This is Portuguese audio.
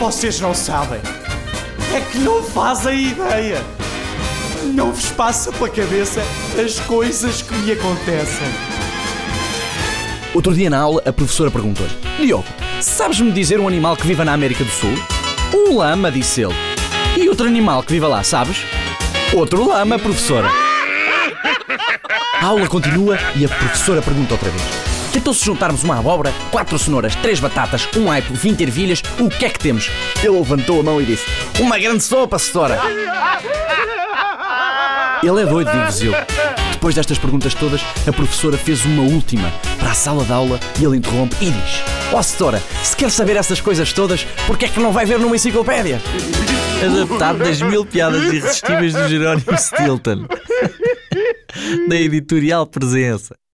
Vocês não sabem. É que não fazem ideia. Não vos passa pela cabeça as coisas que me acontecem. Outro dia na aula, a professora perguntou-lhe: Diogo, sabes-me dizer um animal que viva na América do Sul? Um lama, disse ele. E outro animal que viva lá, sabes? Outro lama, professora. A aula continua e a professora pergunta outra vez: Então, se juntarmos uma abóbora, quatro cenouras, três batatas, um aipo, vinte ervilhas, o que é que temos? Ele levantou a mão e disse: Uma grande sopa, setora. Ele é doido, digo-vos eu. Depois destas perguntas todas, a professora fez uma última para a sala de aula e ele interrompe e diz: Ó oh, setora, se quer saber essas coisas todas, porquê é que não vai ver numa enciclopédia? Adaptado das mil piadas irresistíveis do Jerónimo Stilton. da editorial Presença.